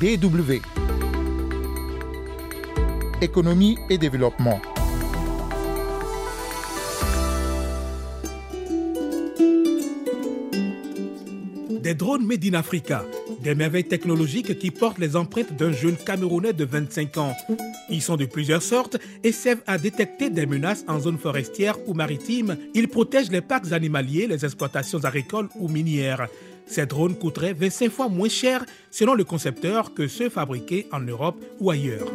DW. Économie et développement. Des drones made in Africa, des merveilles technologiques qui portent les empreintes d'un jeune Camerounais de 25 ans. Ils sont de plusieurs sortes et servent à détecter des menaces en zone forestière ou maritime. Ils protègent les parcs animaliers, les exploitations agricoles ou minières. Ces drones coûteraient 25 fois moins cher selon le concepteur que ceux fabriqués en Europe ou ailleurs.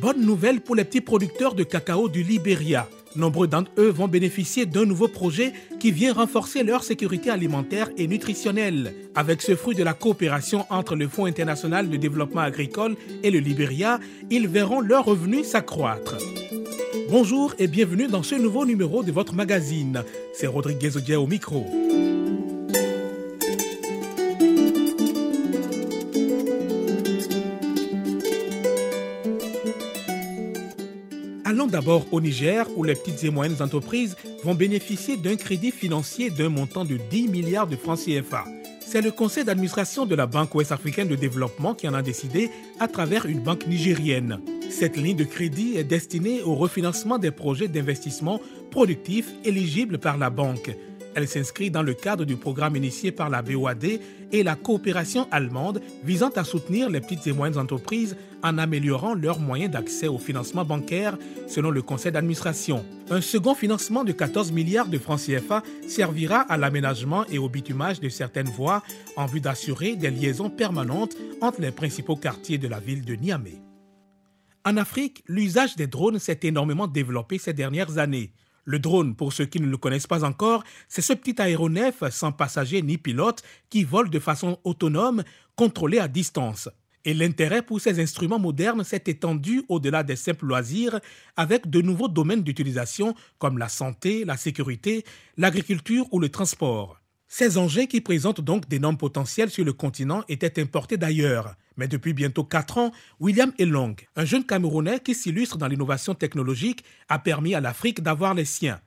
Bonne nouvelle pour les petits producteurs de cacao du Libéria. Nombreux d'entre eux vont bénéficier d'un nouveau projet qui vient renforcer leur sécurité alimentaire et nutritionnelle. Avec ce fruit de la coopération entre le Fonds international de développement agricole et le Libéria, ils verront leurs revenus s'accroître. Bonjour et bienvenue dans ce nouveau numéro de votre magazine. C'est Rodriguez Odia au micro. D'abord au Niger où les petites et moyennes entreprises vont bénéficier d'un crédit financier d'un montant de 10 milliards de francs CFA. C'est le conseil d'administration de la Banque ouest-africaine de développement qui en a décidé à travers une banque nigérienne. Cette ligne de crédit est destinée au refinancement des projets d'investissement productifs éligibles par la banque. Elle s'inscrit dans le cadre du programme initié par la BOAD et la coopération allemande visant à soutenir les petites et moyennes entreprises en améliorant leurs moyens d'accès au financement bancaire, selon le conseil d'administration. Un second financement de 14 milliards de francs CFA servira à l'aménagement et au bitumage de certaines voies en vue d'assurer des liaisons permanentes entre les principaux quartiers de la ville de Niamey. En Afrique, l'usage des drones s'est énormément développé ces dernières années. Le drone, pour ceux qui ne le connaissent pas encore, c'est ce petit aéronef sans passager ni pilote qui vole de façon autonome, contrôlé à distance. Et l'intérêt pour ces instruments modernes s'est étendu au-delà des simples loisirs avec de nouveaux domaines d'utilisation comme la santé, la sécurité, l'agriculture ou le transport. Ces engins qui présentent donc d'énormes potentiels sur le continent étaient importés d'ailleurs. Mais depuis bientôt 4 ans, William Elong, un jeune Camerounais qui s'illustre dans l'innovation technologique, a permis à l'Afrique d'avoir les siens.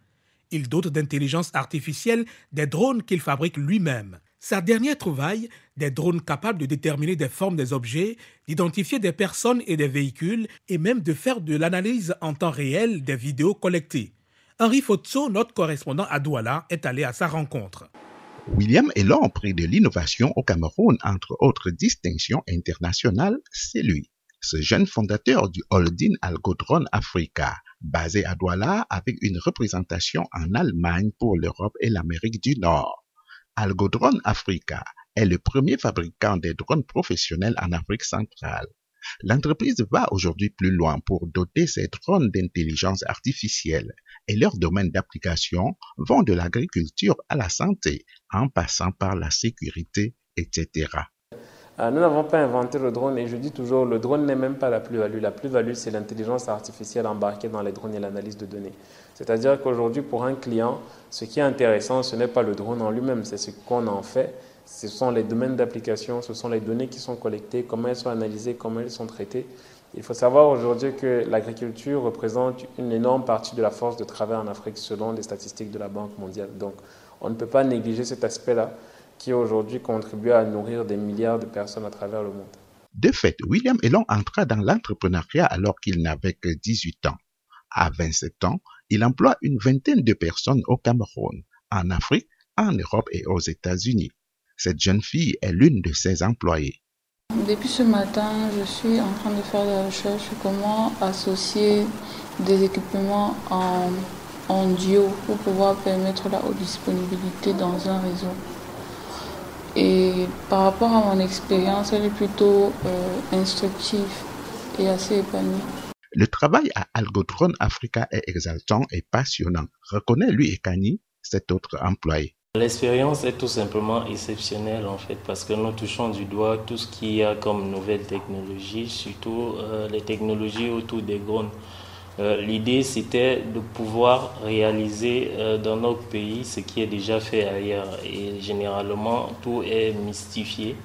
Il dote d'intelligence artificielle des drones qu'il fabrique lui-même. Sa dernière trouvaille, des drones capables de déterminer des formes des objets, d'identifier des personnes et des véhicules, et même de faire de l'analyse en temps réel des vidéos collectées. Henri Fotso, notre correspondant à Douala, est allé à sa rencontre. William Elon, prix de l'innovation au Cameroun, entre autres distinctions internationales, c'est lui. Ce jeune fondateur du holding Algodron Africa, basé à Douala avec une représentation en Allemagne pour l'Europe et l'Amérique du Nord. Algodron Africa est le premier fabricant des drones professionnels en Afrique centrale. L'entreprise va aujourd'hui plus loin pour doter ses drones d'intelligence artificielle et leurs domaines d'application vont de l'agriculture à la santé en passant par la sécurité, etc. Euh, nous n'avons pas inventé le drone et je dis toujours, le drone n'est même pas la plus-value. La plus-value, c'est l'intelligence artificielle embarquée dans les drones et l'analyse de données. C'est-à-dire qu'aujourd'hui, pour un client, ce qui est intéressant, ce n'est pas le drone en lui-même, c'est ce qu'on en fait. Ce sont les domaines d'application, ce sont les données qui sont collectées, comment elles sont analysées, comment elles sont traitées. Il faut savoir aujourd'hui que l'agriculture représente une énorme partie de la force de travail en Afrique selon les statistiques de la Banque mondiale. Donc, on ne peut pas négliger cet aspect-là qui aujourd'hui contribue à nourrir des milliards de personnes à travers le monde. De fait, William Elon entra dans l'entrepreneuriat alors qu'il n'avait que 18 ans. À 27 ans, il emploie une vingtaine de personnes au Cameroun, en Afrique, en Europe et aux États-Unis. Cette jeune fille est l'une de ses employés. Depuis ce matin, je suis en train de faire des recherches sur comment associer des équipements en, en duo pour pouvoir permettre la haute disponibilité dans un réseau. Et par rapport à mon expérience, elle est plutôt euh, instructive et assez épanouie. Le travail à Algodron Africa est exaltant et passionnant, reconnaît lui et Kani, cet autre employé. L'expérience est tout simplement exceptionnelle en fait parce que nous touchons du doigt tout ce qu'il y a comme nouvelles technologies, surtout euh, les technologies autour des drones. Euh, L'idée c'était de pouvoir réaliser euh, dans notre pays ce qui est déjà fait ailleurs et généralement tout est mystifié.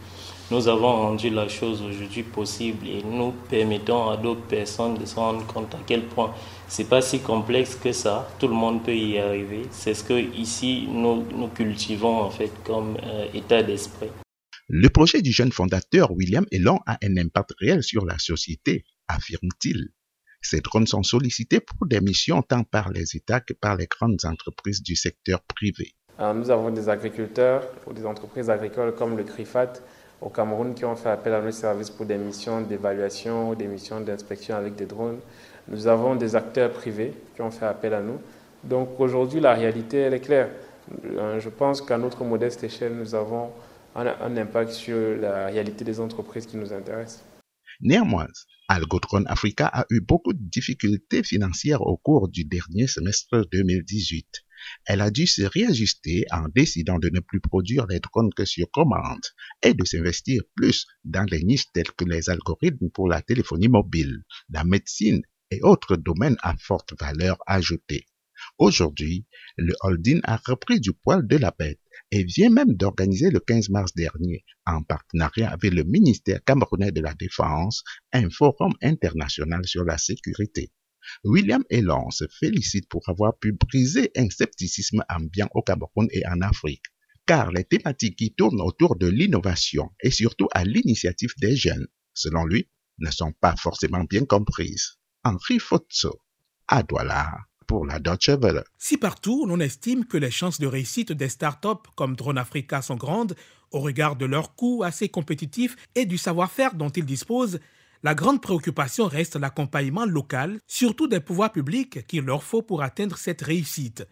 Nous avons rendu la chose aujourd'hui possible et nous permettons à d'autres personnes de se rendre compte à quel point c'est pas si complexe que ça. Tout le monde peut y arriver. C'est ce que ici nous, cultivons en fait comme euh, état d'esprit. Le projet du jeune fondateur William Elon a un impact réel sur la société, affirme-t-il. Ces drones sont sollicités pour des missions tant par les États que par les grandes entreprises du secteur privé. nous avons des agriculteurs ou des entreprises agricoles comme le CRIFAT au Cameroun qui ont fait appel à nos services pour des missions d'évaluation ou des missions d'inspection avec des drones. Nous avons des acteurs privés qui ont fait appel à nous. Donc aujourd'hui, la réalité, elle est claire. Euh, je pense qu'à notre modeste échelle, nous avons un, impact sur la réalité des entreprises qui nous intéressent. Néanmoins, Algotron Africa a eu beaucoup de difficultés financières au cours du dernier semestre 2018. Elle a dû se réajuster en décidant de ne plus produire les drones que sur commande et de s'investir plus dans les niches telles que les algorithmes pour la téléphonie mobile, la médecine et autres domaines à forte valeur ajoutée. Aujourd'hui, le holding a repris du poil de la bête et vient même d'organiser le 15 mars dernier, en partenariat avec le ministère camerounais de la Défense, un forum international sur la sécurité. William Elon se félicite pour avoir pu briser un scepticisme ambiant au Cameroun et en Afrique, car les thématiques qui tournent autour de l'innovation et surtout à l'initiative des jeunes, selon lui, ne sont pas forcément bien comprises. Henri Fotso, à Douala pour la Deutsche Welle. Si partout l'on estime que les chances de réussite des startups comme Drone Africa sont grandes, au regard de leurs coûts assez compétitifs et du savoir-faire dont ils disposent, la grande préoccupation reste l'accompagnement local, surtout des pouvoirs publics qu'il leur faut pour atteindre cette réussite.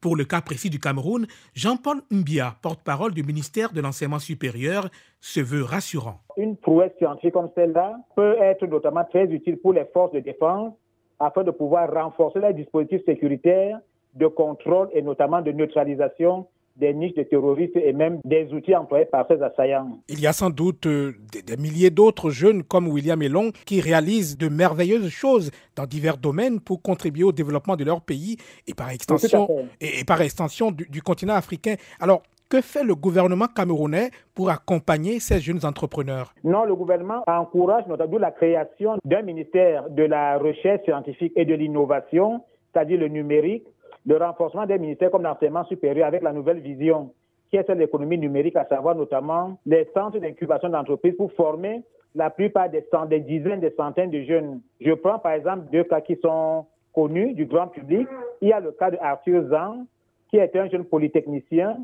Pour le cas précis du Cameroun, Jean-Paul Mbia, porte-parole du ministère de l'Enseignement supérieur, se veut rassurant. Une prouesse scientifique comme celle-là peut être notamment très utile pour les forces de défense afin de pouvoir renforcer les dispositifs sécuritaires de contrôle et notamment de neutralisation des niches de terroristes et même des outils employés par ces assaillants. Il y a sans doute euh, des, milliers d'autres jeunes comme William Elon qui réalisent de merveilleuses choses dans divers domaines pour contribuer au développement de leur pays et par extension, et, par extension du, du continent africain. Alors, que fait le gouvernement camerounais pour accompagner ces jeunes entrepreneurs? Non, le gouvernement encourage notamment la création d'un ministère de la recherche scientifique et de l'innovation, c'est-à-dire le numérique, le renforcement des ministères comme l'enseignement supérieur avec la nouvelle vision qui est celle de l'économie numérique, à savoir notamment les centres d'incubation d'entreprises pour former la plupart des, des dizaines, des centaines de jeunes. Je prends par exemple deux cas qui sont connus du grand public. Il y a le cas de Arthur Zang, qui est un jeune polytechnicien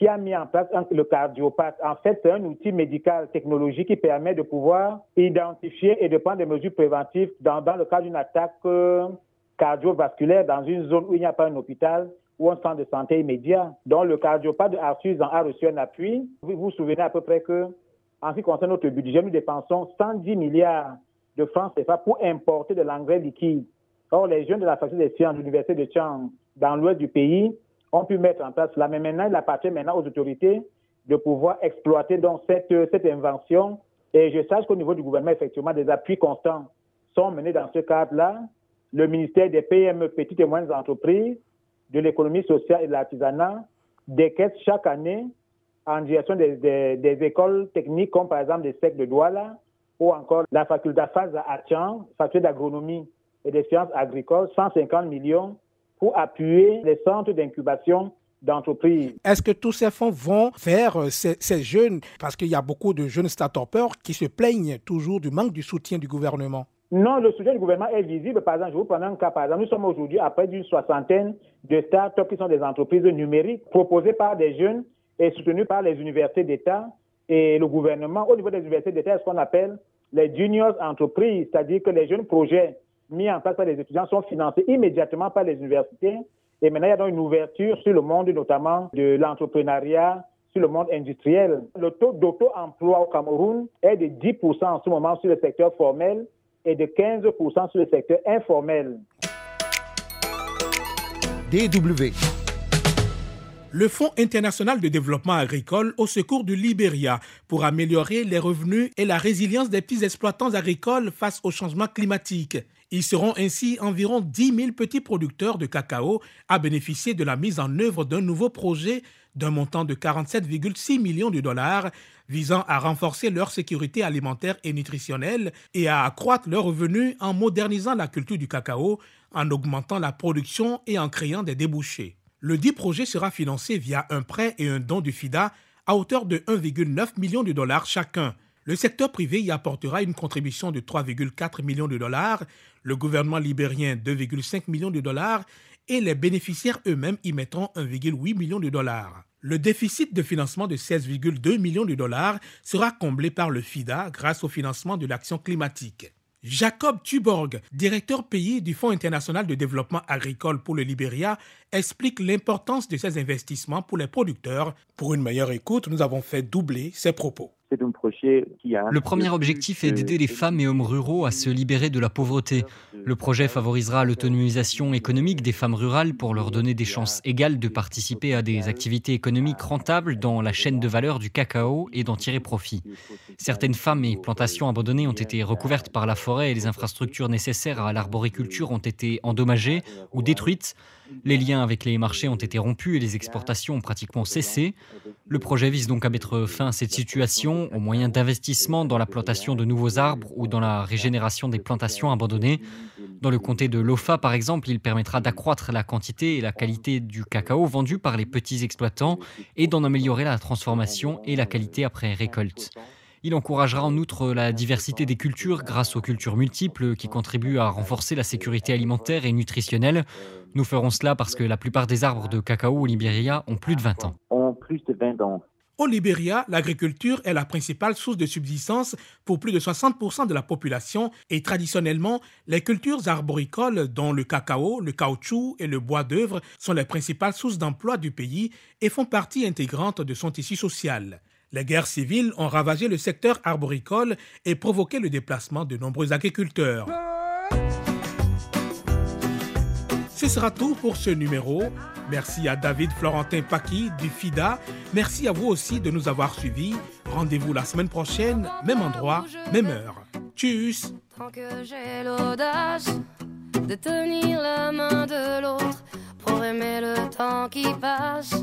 qui a mis en place le cardiopathe. En fait, c'est un outil médical technologique qui permet de pouvoir identifier et de prendre des mesures préventives dans, le cas d'une attaque euh, cardiovasculaire dans une zone où il n'y a pas un hôpital ou un centre de santé immédiat. Donc, le cardiopathe de Arthur a reçu un appui. Vous vous souvenez à peu près que, en ce qui concerne notre budget, nous dépensons 110 milliards de francs CFA pour importer de l'engrais liquide. Or, les jeunes de la faculté des sciences de l'Université de Chang, dans l'ouest du pays, ont pu mettre en place cela. Mais maintenant, il appartient maintenant aux autorités de pouvoir exploiter donc cette, cette invention. Et je sache qu'au niveau du gouvernement, effectivement, des appuis constants sont menés dans ce cadre-là. Le ministère des PME, petites et moyennes entreprises, de l'économie sociale et de l'artisanat, décaisse chaque année en direction des, écoles techniques comme par exemple des SEC de Douala ou encore la faculté à faculté d'agronomie et des sciences agricoles, 150 millions pour appuyer les centres d'incubation d'entreprises. Est-ce que tous ces fonds vont vers euh, ces, jeunes, parce qu'il y a beaucoup de jeunes start-upers qui se plaignent toujours du manque du soutien du gouvernement non, le soutien du gouvernement est visible. Par exemple, je vous prends un cas. Par exemple, nous sommes aujourd'hui à près d'une soixantaine de start-up qui sont des entreprises numériques proposées par des jeunes et soutenues par les universités d'État et le gouvernement. Au niveau des universités d'État, ce qu'on appelle les juniors entreprises, c'est-à-dire que les jeunes projets mis en place par les étudiants sont financés immédiatement par les universités. Et maintenant, il y a donc une ouverture sur le monde, notamment de l'entrepreneuriat, sur le monde industriel. Le taux d'auto-emploi au Cameroun est de 10% en ce moment sur le secteur formel et de 15% sur le secteur informel. DW. Le Fonds international de développement agricole au secours du Libéria pour améliorer les revenus et la résilience des petits exploitants agricoles face au changement climatique. Ils seront ainsi environ 10 000 petits producteurs de cacao à bénéficier de la mise en œuvre d'un nouveau projet d'un montant de 47,6 millions de dollars visant à renforcer leur sécurité alimentaire et nutritionnelle et à accroître leurs revenus en modernisant la culture du cacao, en augmentant la production et en créant des débouchés. Le dit projet sera financé via un prêt et un don du FIDA à hauteur de 1,9 million de dollars chacun. Le secteur privé y apportera une contribution de 3,4 millions de dollars, le gouvernement libérien 2,5 millions de dollars et les bénéficiaires eux-mêmes y mettront 1,8 million de dollars. Le déficit de financement de 16,2 millions de dollars sera comblé par le FIDA grâce au financement de l'action climatique. Jacob Tuborg, directeur pays du Fonds international de développement agricole pour le Libéria, explique l'importance de ces investissements pour les producteurs. Pour une meilleure écoute, nous avons fait doubler ses propos. Le premier objectif est d'aider les femmes et hommes ruraux à se libérer de la pauvreté. Le projet favorisera l'autonomisation économique des femmes rurales pour leur donner des chances égales de participer à des activités économiques rentables dans la chaîne de valeur du cacao et d'en tirer profit. Certaines femmes et plantations abandonnées ont été recouvertes par la forêt et les infrastructures nécessaires à l'arboriculture ont été endommagées ou détruites. Les liens avec les marchés ont été rompus et les exportations ont pratiquement cessé. Le projet vise donc à mettre fin à cette situation au moyen d'investissements dans la plantation de nouveaux arbres ou dans la régénération des plantations abandonnées. Dans le comté de Lofa, par exemple, il permettra d'accroître la quantité et la qualité du cacao vendu par les petits exploitants et d'en améliorer la transformation et la qualité après récolte. Il encouragera en outre la diversité des cultures grâce aux cultures multiples qui contribuent à renforcer la sécurité alimentaire et nutritionnelle. Nous ferons cela parce que la plupart des arbres de cacao au Libéria ont plus de 20 ans. Au Libéria, l'agriculture est la principale source de subsistance pour plus de 60% de la population et traditionnellement, les cultures arboricoles dont le cacao, le caoutchouc et le bois d'œuvre sont les principales sources d'emploi du pays et font partie intégrante de son tissu social. Les guerres civiles ont ravagé le secteur arboricole et provoqué le déplacement de nombreux agriculteurs. Ce sera tout pour ce numéro. Merci à David Florentin Paki du FIDA. Merci à vous aussi de nous avoir suivis. Rendez-vous la semaine prochaine, même endroit, même heure. Tchuss que j'ai l'audace de tenir la main de l'autre pour aimer le temps qui passe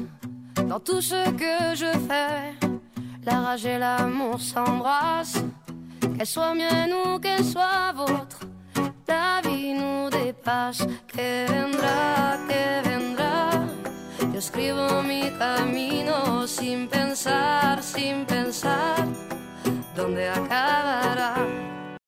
dans tout ce que je fais la rage et l'amour s'embrassent, qu'elle soit mienne ou qu'elle soit vôtre. La vie nous dépasse, que vendrá, que vendrá. Yo escribo mi camino sin pensar, sin pensar, dónde acabará.